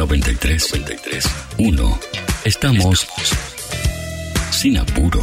93, 93, 1. Estamos sin apuro.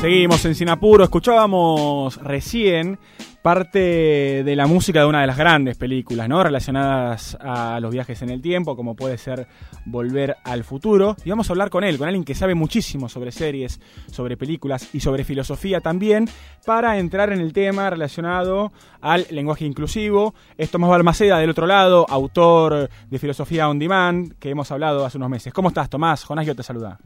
Seguimos en Sinapuro, escuchábamos recién parte de la música de una de las grandes películas, ¿no? Relacionadas a los viajes en el tiempo, como puede ser Volver al futuro. Y vamos a hablar con él, con alguien que sabe muchísimo sobre series, sobre películas y sobre filosofía también, para entrar en el tema relacionado al lenguaje inclusivo. Es Tomás Balmaceda del otro lado, autor de Filosofía on Demand, que hemos hablado hace unos meses. ¿Cómo estás, Tomás? Jonás, yo te saluda.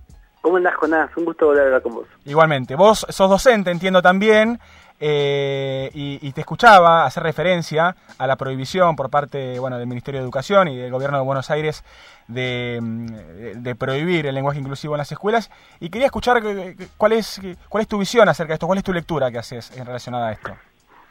¿Cómo andás, Jonás? Un gusto volver a hablar con vos. Igualmente. Vos sos docente, entiendo también, eh, y, te escuchaba hacer referencia a la prohibición por parte bueno, del Ministerio de Educación y del Gobierno de Buenos Aires de, de, prohibir el lenguaje inclusivo en las escuelas. Y quería escuchar cuál es, cuál es tu visión acerca de esto, cuál es tu lectura que haces en relacionada a esto.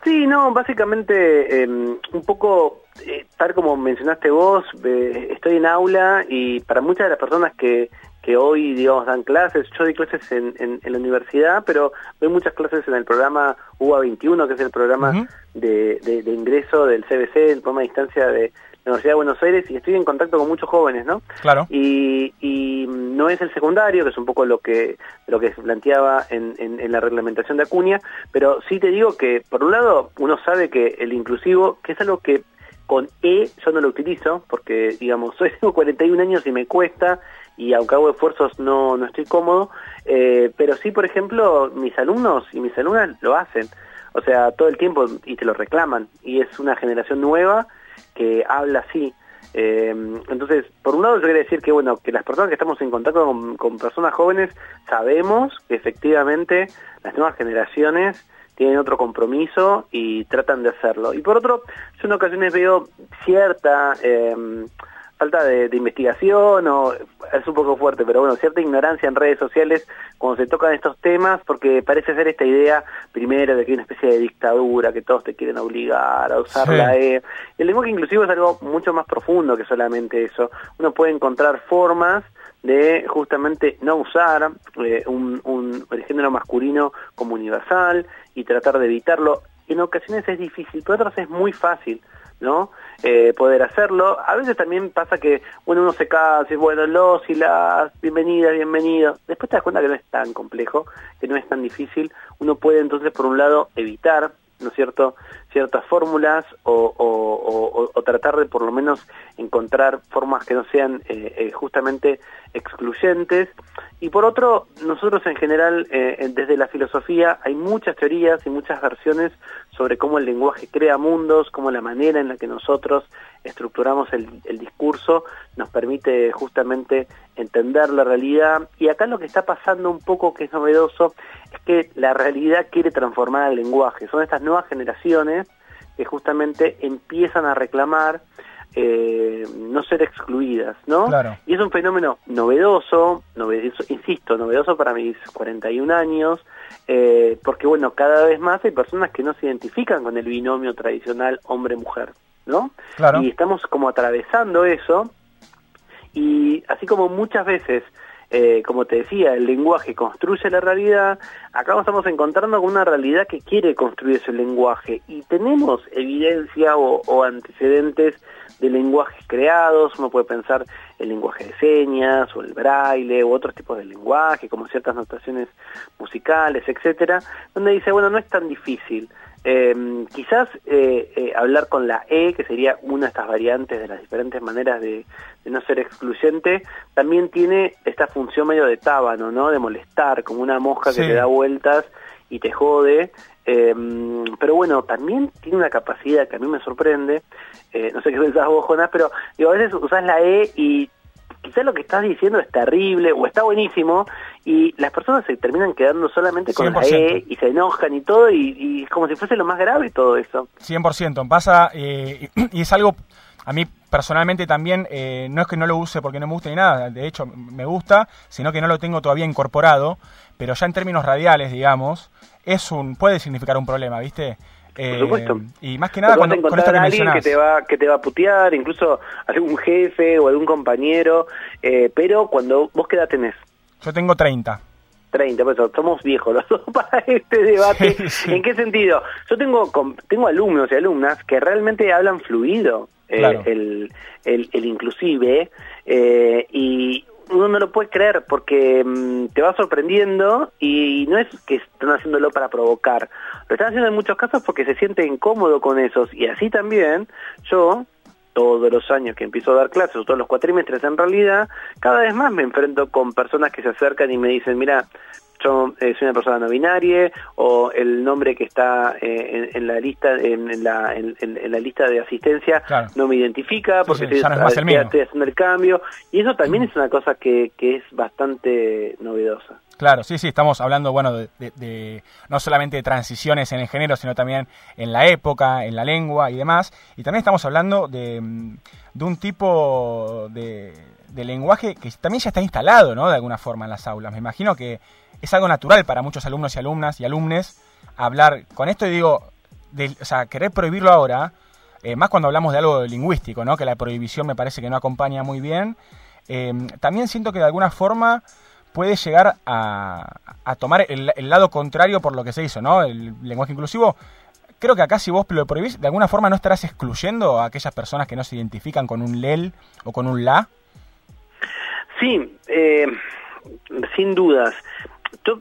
Sí, no, básicamente em, un poco, eh, tal como mencionaste vos, estoy en aula y para muchas de las personas que, que hoy, digamos, dan clases. Yo doy clases en, en, la universidad, pero doy muchas clases en el programa UA21, que es el programa de, de, ingreso del CBC, el programa de distancia de la Universidad de Buenos Aires, y estoy en contacto con muchos jóvenes, ¿no? Claro. Y, y no es el secundario, que es un poco lo que, lo que se planteaba en, en, la reglamentación de Acuña, pero sí te digo que, por un lado, uno sabe que el inclusivo, que es algo que con E yo no lo utilizo, porque, digamos, soy, tengo 41 años y me cuesta, y aunque hago esfuerzos no, no estoy cómodo, eh, pero sí, por ejemplo, mis alumnos y mis alumnas lo hacen, o sea, todo el tiempo y te lo reclaman, y es una generación nueva que habla así. Eh, entonces, por un lado yo quería decir que, bueno, que las personas que estamos en contacto con, personas jóvenes sabemos que efectivamente las nuevas generaciones tienen otro compromiso y tratan de hacerlo. Y por otro, yo en ocasiones veo cierta... Eh, falta de, investigación o es un poco fuerte, pero bueno, cierta ignorancia en redes sociales cuando se tocan estos temas, porque parece ser esta idea primero de que hay una especie de dictadura, que todos te quieren obligar a usar la E. El lenguaje inclusivo es algo mucho más profundo que solamente eso. Uno puede encontrar formas de justamente no usar eh, un, un, el género masculino como universal y tratar de evitarlo. En ocasiones es difícil, pero otras es muy fácil. ¿No? Eh, poder hacerlo. A veces también pasa que, bueno, uno se casa y bueno, los y las, bienvenidas, bienvenidos. Después te das cuenta que no es tan complejo, que no es tan difícil. Uno puede entonces, por un lado, evitar, ¿no es cierto?, ciertas fórmulas o, tratar de por lo menos encontrar formas que no sean eh, eh, justamente excluyentes. Y por otro, nosotros en general, desde la filosofía, hay muchas teorías y muchas versiones sobre cómo el lenguaje crea mundos, cómo la manera en la que nosotros estructuramos el, discurso nos permite justamente entender la realidad. Y acá lo que está pasando un poco que es novedoso es que la realidad quiere transformar el lenguaje. Son estas nuevas generaciones que justamente empiezan a reclamar eh, no ser excluidas, ¿no? Y es un fenómeno novedoso, novedoso, insisto, novedoso para mis 41 años, eh, porque bueno, cada vez más hay personas que no se identifican con el binomio tradicional hombre-mujer, ¿no? Y estamos como atravesando eso, y así como muchas veces eh, como te decía, el lenguaje construye la realidad, acá nos estamos encontrando con una realidad que quiere construir ese lenguaje y tenemos evidencia o, antecedentes de lenguajes creados, uno puede pensar el lenguaje de señas o el braille u otros tipos de lenguaje, como ciertas notaciones musicales, etcétera, donde dice, bueno, no es tan difícil. Eh, quizás eh, eh, hablar con la E, que sería una de estas variantes de las diferentes maneras de, no ser excluyente, también tiene esta función medio de tábano, ¿no? De molestar, como una mosca que te da vueltas y te jode. Em, pero bueno, también tiene una capacidad que a mí me sorprende, eh, no sé qué pensás vos, Jonás, pero digo, a veces usás la E y quizás lo que estás diciendo es terrible o está buenísimo y las personas se terminan quedando solamente con la E y se enojan y todo y, es como si fuese lo más grave todo eso. 100%, pasa eh, y es algo, a mí personalmente también, eh, no es que no lo use porque no me guste ni nada, de hecho me gusta, sino que no lo tengo todavía incorporado, pero ya en términos radiales, digamos, es un puede significar un problema, ¿viste? Por eh, supuesto. Y más que nada con, con esto que a alguien que te va que te va a putear, incluso algún jefe o algún compañero, eh, pero cuando vos qué edad tenés? Yo tengo 30. 30, por eso somos viejos los dos para este debate. ¿En qué sentido? Yo tengo tengo alumnos y alumnas que realmente hablan fluido eh, el, el, el, inclusive eh, y uno no lo puede creer porque mm, te va sorprendiendo y no es que están haciéndolo para provocar, lo están haciendo en muchos casos porque se siente incómodo con esos. Y así también yo todos los años que empiezo a dar clases, todos los cuatrimestres en realidad, cada vez más me enfrento con personas que se acercan y me dicen, mira, yo eh, soy una persona no binaria o el nombre que está eh, en, la lista en, la, en, la lista de asistencia no me identifica porque estoy, haciendo el cambio y eso también es una cosa que, que es bastante novedosa. Claro, sí, sí, estamos hablando, bueno, de, no solamente de transiciones en el género, sino también en la época, en la lengua y demás. Y también estamos hablando de, de un tipo de, de lenguaje que también ya está instalado, ¿no? De alguna forma en las aulas. Me imagino que es algo natural para muchos alumnos y alumnas y alumnes hablar con esto y digo, o sea, querer prohibirlo ahora, eh, más cuando hablamos de algo lingüístico, ¿no? Que la prohibición me parece que no acompaña muy bien. Eh, también siento que de alguna forma puede llegar a, tomar el, lado contrario por lo que se hizo, ¿no? El lenguaje inclusivo. Creo que acá si vos lo prohibís, de alguna forma no estarás excluyendo a aquellas personas que no se identifican con un lel o con un la. Sí, eh, sin dudas. Yo,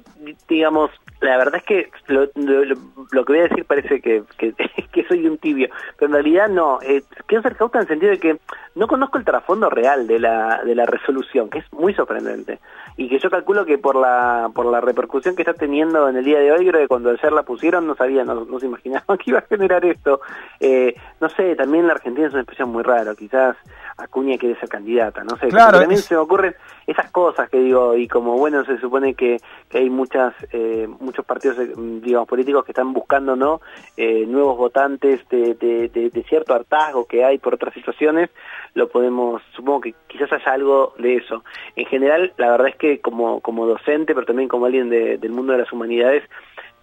digamos, la verdad es que lo, que voy a decir parece que, que, soy un tibio, pero en realidad no. Eh, quiero ser cauta en el sentido de que no conozco el trasfondo real de la, de la resolución, que es muy sorprendente. Y que yo calculo que por la, por la repercusión que está teniendo en el día de hoy, creo que cuando ayer la pusieron no sabían, no, se imaginaban que iba a generar esto. Eh, no sé, también la Argentina es una expresión muy rara, quizás Acuña quiere ser candidata, no sé. Claro, también se me ocurren esas cosas que digo, y como bueno, se supone que, que hay muchas, eh, muchos partidos, eh, digamos, políticos que están buscando, ¿no? Eh, nuevos votantes de, de, de, cierto hartazgo que hay por otras situaciones, lo podemos, supongo que quizás haya algo de eso. En general, la verdad es que como, como docente, pero también como alguien del mundo de las humanidades,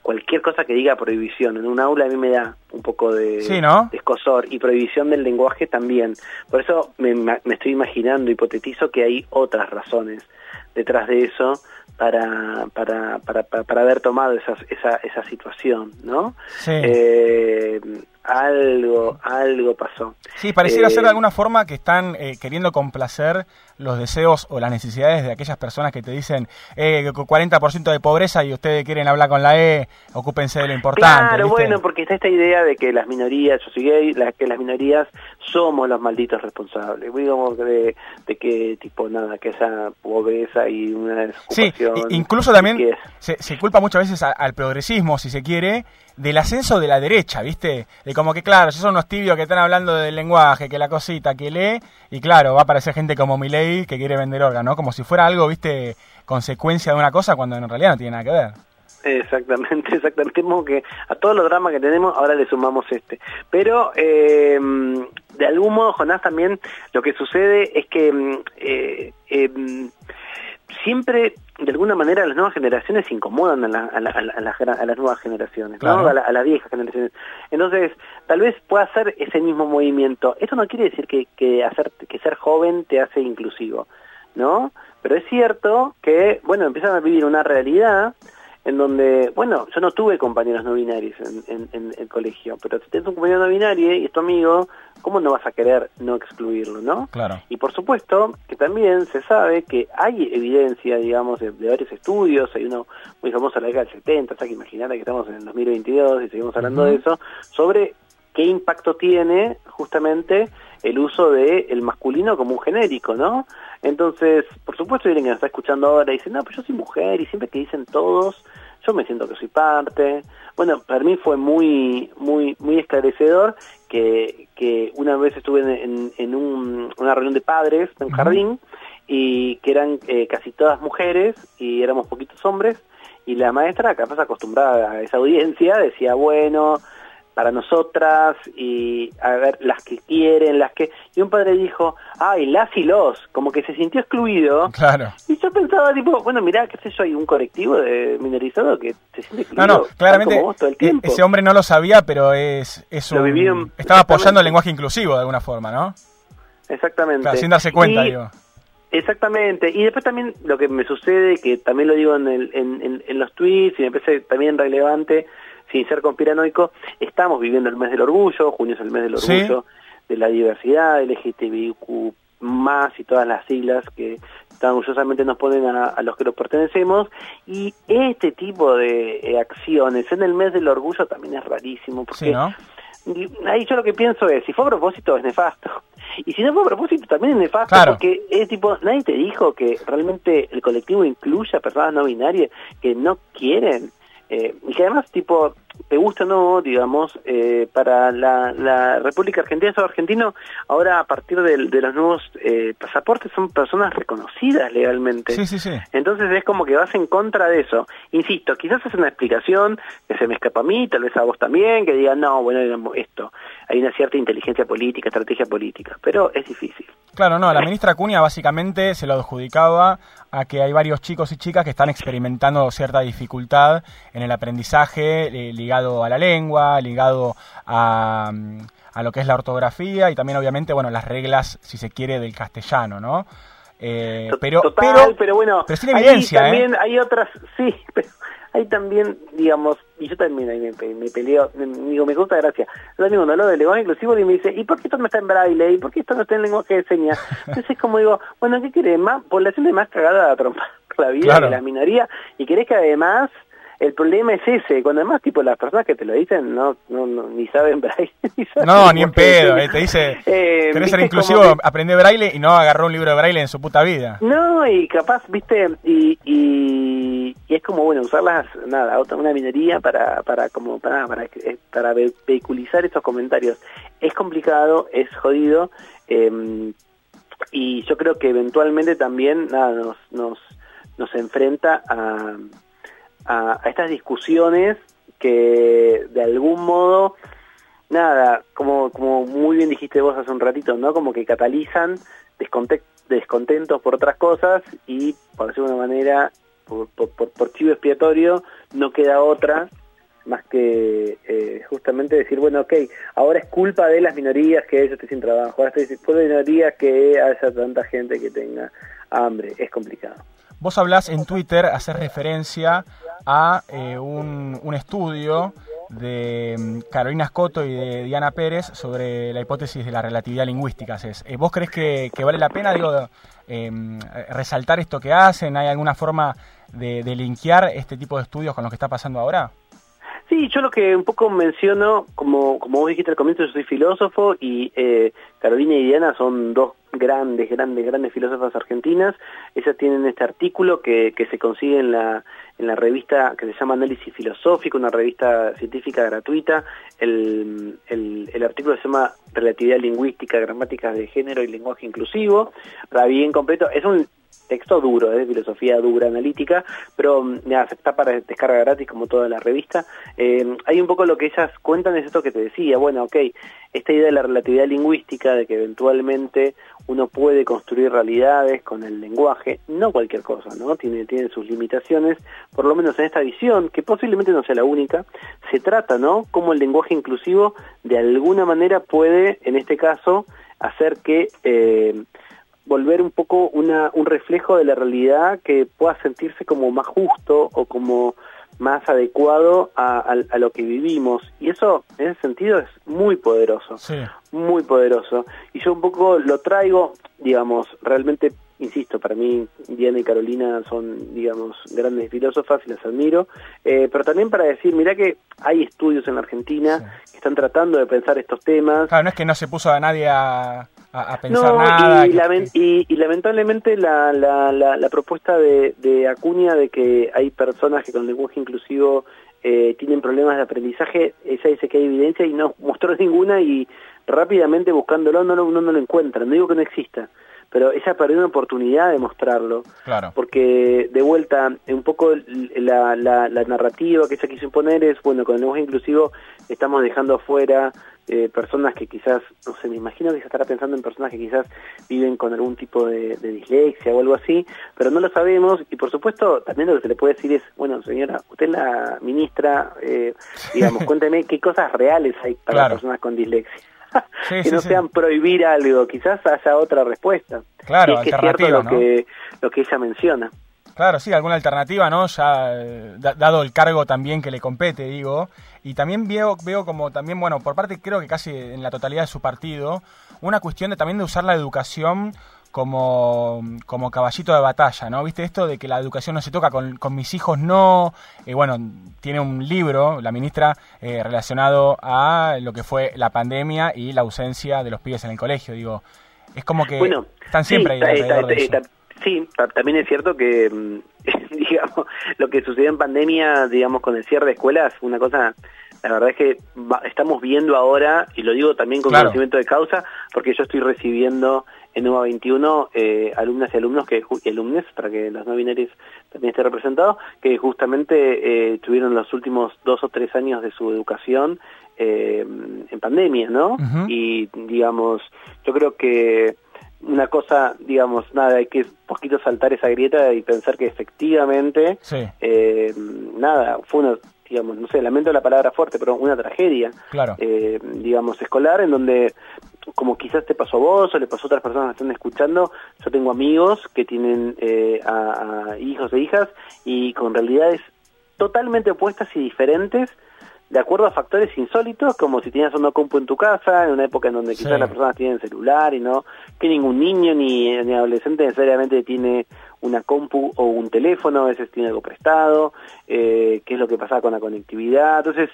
cualquier cosa que diga prohibición en un aula a mí me da un poco de, escosor y prohibición del lenguaje también. Por eso me, me, estoy imaginando, hipotetizo que hay otras razones detrás de eso para, para, para, para, haber tomado esa, esa, esa situación, ¿no? Eh, algo, algo pasó. Sí, pareciera ser de eh, alguna forma que están eh, queriendo complacer los deseos o las necesidades de aquellas personas que te dicen eh, 40% de pobreza y ustedes quieren hablar con la E, ocúpense de lo importante. Claro, bueno, porque está esta idea de que las minorías, yo soy gay, que las minorías somos los malditos responsables. Digamos de, de que, tipo, nada, que esa pobreza y una desocupación... Sí, incluso también se, se, culpa muchas veces al progresismo, si se quiere, del ascenso de la derecha, ¿viste? De como que, claro, esos son unos tibios que están hablando del lenguaje, que la cosita, que lee, y claro, va a aparecer gente como Milei que quiere vender órganos, Como si fuera algo, ¿viste? Consecuencia de una cosa cuando en realidad no tiene nada que ver. Exactamente, exactamente. Como que a todos los dramas que tenemos ahora le sumamos este. Pero eh, de algún modo, Jonás, también lo que sucede es que mm, eh, eh, siempre, de alguna manera, las nuevas generaciones incomodan a, la, a, la, a, las nuevas generaciones, ¿no? a, las viejas generaciones. Entonces, tal vez pueda hacer ese mismo movimiento. Esto no quiere decir que, que, hacer, que ser joven te hace inclusivo, ¿no? Pero es cierto que, bueno, empiezan a vivir una realidad en donde, bueno, yo no tuve compañeros no binarios en, el colegio, pero si tienes un compañero no binario y es tu amigo, ¿cómo no vas a querer no excluirlo, no? Claro. Y por supuesto que también se sabe que hay evidencia, digamos, de, varios estudios, hay uno muy famoso de la década del 70, o sea que imaginate que estamos en el 2022 y seguimos hablando de eso, sobre qué impacto tiene justamente el uso de el masculino como un genérico, ¿no? Entonces, por supuesto, alguien que nos está escuchando ahora dice, no, pero yo soy mujer y siempre que dicen todos, yo me siento que soy parte. Bueno, para mí fue muy, muy, muy esclarecedor que, que una vez estuve en, en, un, una reunión de padres en un jardín y que eran eh, casi todas mujeres y éramos poquitos hombres y la maestra, capaz acostumbrada a esa audiencia, decía, bueno, para nosotras y a ver las que quieren, las que y un padre dijo, "Ay, las y los", como que se sintió excluido. Claro. Y yo pensaba tipo, bueno, mira, qué sé yo, hay un colectivo de minorizado que se siente excluido. No, no, claramente e-, ese hombre no lo sabía, pero es es un, estaba apoyando el lenguaje inclusivo de alguna forma, ¿no? Exactamente. sin darse cuenta, digo. Exactamente, y después también lo que me sucede, que también lo digo en, el, en, en, los tweets y me parece también relevante, sin ser conspiranoico, estamos viviendo el mes del orgullo, junio es el mes del orgullo, de la diversidad, LGTBIQ más y todas las siglas que tan orgullosamente nos ponen a, los que los pertenecemos. Y este tipo de eh, acciones en el mes del orgullo también es rarísimo porque ahí yo lo que pienso es si fue a propósito es nefasto. Y si no fue a propósito también es nefasto porque es tipo nadie te dijo que realmente el colectivo incluya personas no binarias que no quieren eh, y que además tipo te gusta o no, digamos, eh, para la, la, República Argentina, esos argentinos, ahora a partir de, los nuevos eh, pasaportes son personas reconocidas legalmente. Sí, sí, sí. Entonces es como que vas en contra de eso. Insisto, quizás es una explicación que se me escapa a mí, tal vez a vos también, que digan, no, bueno, digamos, esto. Hay una cierta inteligencia política, estrategia política, pero es difícil. Claro, no, la ministra Cunha básicamente se lo adjudicaba a que hay varios chicos y chicas que están experimentando cierta dificultad en el aprendizaje eh, ligado a la lengua, ligado a, mm, a, lo que es la ortografía y también obviamente, bueno, las reglas, si se quiere, del castellano, ¿no? Eh, pero, pero, pero bueno, pero sin evidencia, ¿eh? también hay otras, sí, pero hay también, digamos, y yo también ahí me, me peleo, me, digo, me gusta gracia. Yo cuando hablo de lenguaje inclusivo y me dice, ¿y por qué esto no está en braille? ¿Y por qué esto no está en lenguaje de señas? Entonces es como digo, bueno, ¿qué querés? Más población de más cagada a trompa la vida de la minoría y querés que además el problema es ese, cuando además tipo las personas que te lo dicen no, no, ni saben braille. no, ni en pedo, eh, te dice, eh, querés ser inclusivo, aprende braille y no agarró un libro de braille en su puta vida. No, y capaz, viste, y, y, es como, bueno, usarlas, nada, una minería para, para, como, para, para, eh, para vehiculizar estos comentarios. Es complicado, es jodido, eh, y yo creo que eventualmente también, nada, nos, nos, nos enfrenta a a, estas discusiones que de algún modo, nada, como, como muy bien dijiste vos hace un ratito, ¿no? Como que catalizan descontentos por otras cosas y, por decirlo de una manera, por, por, chivo expiatorio, no queda otra más que eh, justamente decir, bueno, ok, ahora es culpa de las minorías que yo esté sin trabajo, ahora es culpa de minorías que haya tanta gente que tenga hambre, es complicado. Vos hablás en Twitter, haces referencia a eh, un, estudio de mm, Carolina Scotto y de Diana Pérez sobre la hipótesis de la relatividad lingüística. Eh, ¿Vos crees que, vale la pena em, resaltar esto que hacen? ¿Hay alguna forma de, de linkear este tipo de estudios con lo que está pasando ahora? Sí, yo lo que un poco menciono, como, como vos dijiste al comienzo, yo soy filósofo y eh, Carolina y Diana son dos grandes, grandes, grandes filósofas argentinas. Ellas tienen este artículo que, que se consigue en la, en la revista que se llama Análisis Filosófico, una revista científica gratuita. El, el, el artículo se llama Relatividad Lingüística, Gramática de Género y Lenguaje Inclusivo. Para bien completo. Es un texto duro, es filosofía dura, analítica, pero mm, ya, está para descarga gratis como toda la revista. Eh, hay un poco lo que ellas cuentan es esto que te decía, bueno, ok, esta idea de la relatividad lingüística, de que eventualmente uno puede construir realidades con el lenguaje, no cualquier cosa, ¿no? Tiene, tiene sus limitaciones, por lo menos en esta visión, que posiblemente no sea la única, se trata, ¿no? Como el lenguaje inclusivo de alguna manera puede, en este caso, hacer que... Eh, volver un poco una, un reflejo de la realidad que pueda sentirse como más justo o como más adecuado a, lo que vivimos. Y eso, en ese sentido, es muy poderoso. Muy poderoso. Y yo un poco lo traigo, digamos, realmente, insisto, para mí Diana y Carolina son, digamos, grandes filósofas y las admiro. Eh, pero también para decir, mira que hay estudios en la Argentina que están tratando de pensar estos temas. Claro, no es que no se puso a nadie a a, pensar nada. Y, y, lamentablemente la, la, la, propuesta de, de, Acuña de que hay personas que con lenguaje inclusivo eh, tienen problemas de aprendizaje, ella dice que hay evidencia y no mostró ninguna y rápidamente buscándolo no, no, no lo encuentra. No digo que no exista, pero ella perdió una oportunidad de mostrarlo. Claro. Porque de vuelta, un poco la, la, la narrativa que ella quiso imponer es, bueno, con el lenguaje inclusivo estamos dejando afuera eh, personas que quizás, no sé, me imagino que se estará pensando en personas que quizás viven con algún tipo de, dislexia o algo así, pero no lo sabemos y por supuesto también lo que se le puede decir es, bueno señora, usted es la ministra, eh, digamos, cuénteme qué cosas reales hay para las personas con dislexia. que no sean prohibir algo, quizás haya otra respuesta. Claro, es cierto lo que lo que ella menciona. Claro, sí, alguna alternativa, ¿no? Ya eh, dado el cargo también que le compete, digo. Y también veo, veo como también, bueno, por parte creo que casi en la totalidad de su partido, una cuestión de también de usar la educación como, como caballito de batalla, ¿no? ¿Viste esto de que la educación no se toca, con, con mis hijos no? Eh, bueno, tiene un libro, la ministra, eh, relacionado a lo que fue la pandemia y la ausencia de los pibes en el colegio, digo. Es como que están siempre ahí alrededor de eso. Sí, también es cierto que, mm, digamos, lo que sucedió en pandemia, digamos, con el cierre de escuelas, una cosa, la verdad es que estamos viendo ahora, y lo digo también con conocimiento de causa, porque yo estoy recibiendo en UBA 21 eh, alumnas y alumnos que y alumnes para que los no binarios también estén representados que justamente eh, tuvieron los últimos dos o tres años de su educación eh, en pandemia no y digamos yo creo que una cosa, digamos, nada, hay que poquito saltar esa grieta y pensar que efectivamente, eh, nada, fue una, digamos, no sé, lamento la palabra fuerte, pero una tragedia, claro. eh, digamos, escolar, en donde, como quizás te pasó a vos o le pasó a otras personas que están escuchando, yo tengo amigos que tienen eh, a hijos e hijas y con realidades totalmente opuestas y diferentes, de acuerdo a factores insólitos, como si tenías una compu en tu casa, en una época en donde quizás las personas tienen celular y no, que ningún niño ni, adolescente necesariamente tiene una compu o un teléfono, a veces tiene algo prestado, eh, qué es lo que pasa con la conectividad. Entonces,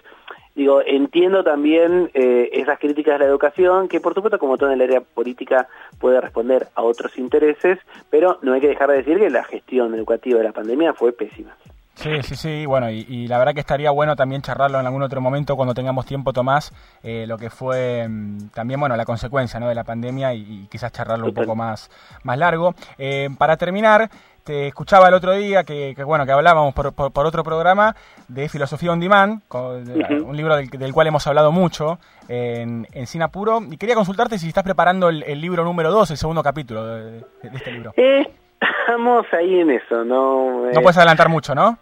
digo, entiendo también eh, esas críticas de la educación, que por supuesto, como todo en el área política, puede responder a otros intereses, pero no hay que dejar de decir que la gestión educativa de la pandemia fue pésima. Sí, sí, sí, bueno, y, la verdad que estaría bueno también charlarlo en algún otro momento cuando tengamos tiempo, Tomás, eh, lo que fue mm, también, bueno, la consecuencia ¿no? de la pandemia y, quizás charlarlo un poco más, más largo. Eh, para terminar, te escuchaba el otro día que, bueno, que hablábamos por, por, otro programa de Filosofía on Demand, un libro del, cual hemos hablado mucho en, en Sinapuro, y quería consultarte si estás preparando el, libro número 2, el segundo capítulo de, este libro. Eh, estamos ahí en eso, ¿no? No puedes adelantar mucho, ¿no?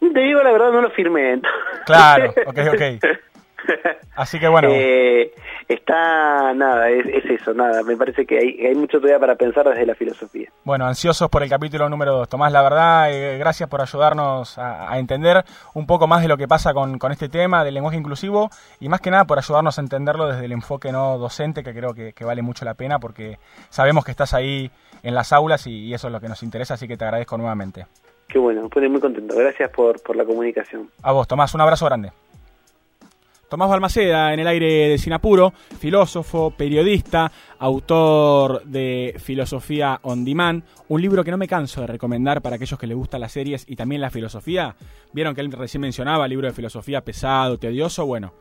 Te digo la verdad, no lo firmé. Claro, ok, ok. Así que bueno. Eh, está, nada, es, eso, nada. Me parece que hay, hay, mucho todavía para pensar desde la filosofía. Bueno, ansiosos por el capítulo número 2. Tomás, la verdad, eh, gracias por ayudarnos a, entender un poco más de lo que pasa con, con, este tema del lenguaje inclusivo y más que nada por ayudarnos a entenderlo desde el enfoque no docente, que creo que, vale mucho la pena porque sabemos que estás ahí en las aulas y eso es lo que nos interesa, así que te agradezco nuevamente. Qué bueno, me pone muy contento. Gracias por, por la comunicación. A vos, Tomás, un abrazo grande. Tomás Balmaceda, en el aire de Sinapuro, filósofo, periodista, autor de Filosofía on Demand, un libro que no me canso de recomendar para aquellos que les gustan las series y también la filosofía. Vieron que él recién mencionaba libro de filosofía pesado, tedioso, bueno.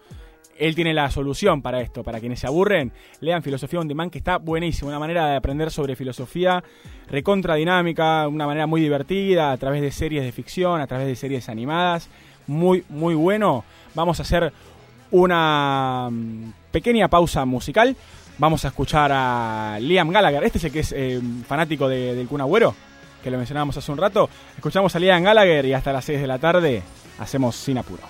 Él tiene la solución para esto, para quienes se aburren, lean Filosofía on Demand, que está buenísimo, una manera de aprender sobre filosofía recontra dinámica, una manera muy divertida, a través de series de ficción, a través de series animadas, muy, muy bueno. Vamos a hacer una mm, pequeña pausa musical. Vamos a escuchar a Liam Gallagher. Este es el que es eh, fanático de, del Kun Agüero, que lo mencionábamos hace un rato. Escuchamos a Liam Gallagher y hasta las 6 de la tarde hacemos Sin Apuro.